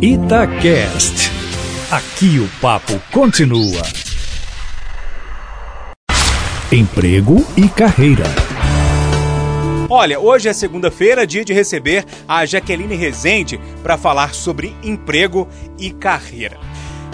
Itacast. Aqui o papo continua. Emprego e carreira. Olha, hoje é segunda-feira, dia de receber a Jaqueline Rezende para falar sobre emprego e carreira.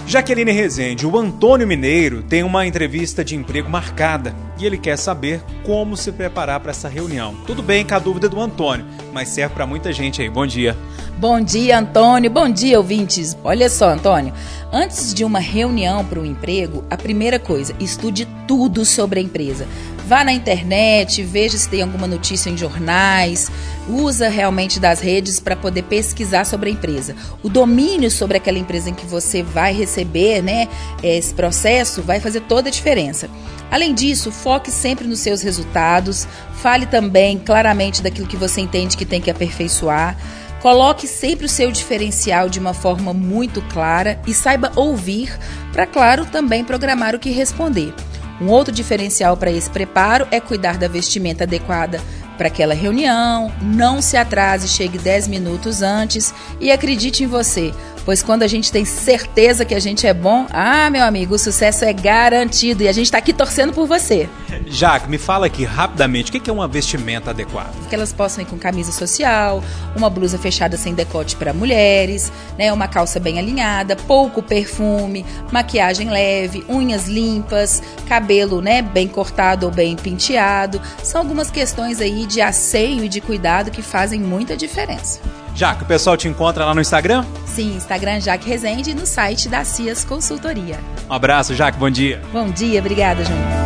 Jaqueline Rezende, o Antônio Mineiro tem uma entrevista de emprego marcada e ele quer saber como se preparar para essa reunião. Tudo bem com a dúvida do Antônio, mas serve para muita gente aí. Bom dia. Bom dia, Antônio. Bom dia, ouvintes. Olha só, Antônio. Antes de uma reunião para um emprego, a primeira coisa, estude tudo sobre a empresa. Vá na internet, veja se tem alguma notícia em jornais, usa realmente das redes para poder pesquisar sobre a empresa. O domínio sobre aquela empresa em que você vai receber, né, esse processo vai fazer toda a diferença. Além disso, foque sempre nos seus resultados, fale também claramente daquilo que você entende que tem que aperfeiçoar. Coloque sempre o seu diferencial de uma forma muito clara e saiba ouvir para, claro, também programar o que responder. Um outro diferencial para esse preparo é cuidar da vestimenta adequada para aquela reunião, não se atrase, chegue 10 minutos antes e acredite em você, pois quando a gente tem certeza que a gente é bom, ah, meu amigo, o sucesso é garantido e a gente está aqui torcendo por você. Jaque, me fala aqui rapidamente, o que é uma vestimenta adequada? Que elas possam ir com camisa social, uma blusa fechada sem decote para mulheres, né, uma calça bem alinhada, pouco perfume, maquiagem leve, unhas limpas, cabelo, né, bem cortado ou bem penteado. São algumas questões aí de asseio e de cuidado que fazem muita diferença. Jaque, o pessoal te encontra lá no Instagram? Sim, Instagram Jaque Rezende e no site da Cias Consultoria. Um abraço, Jaque, bom dia. Bom dia, obrigada, Júnior.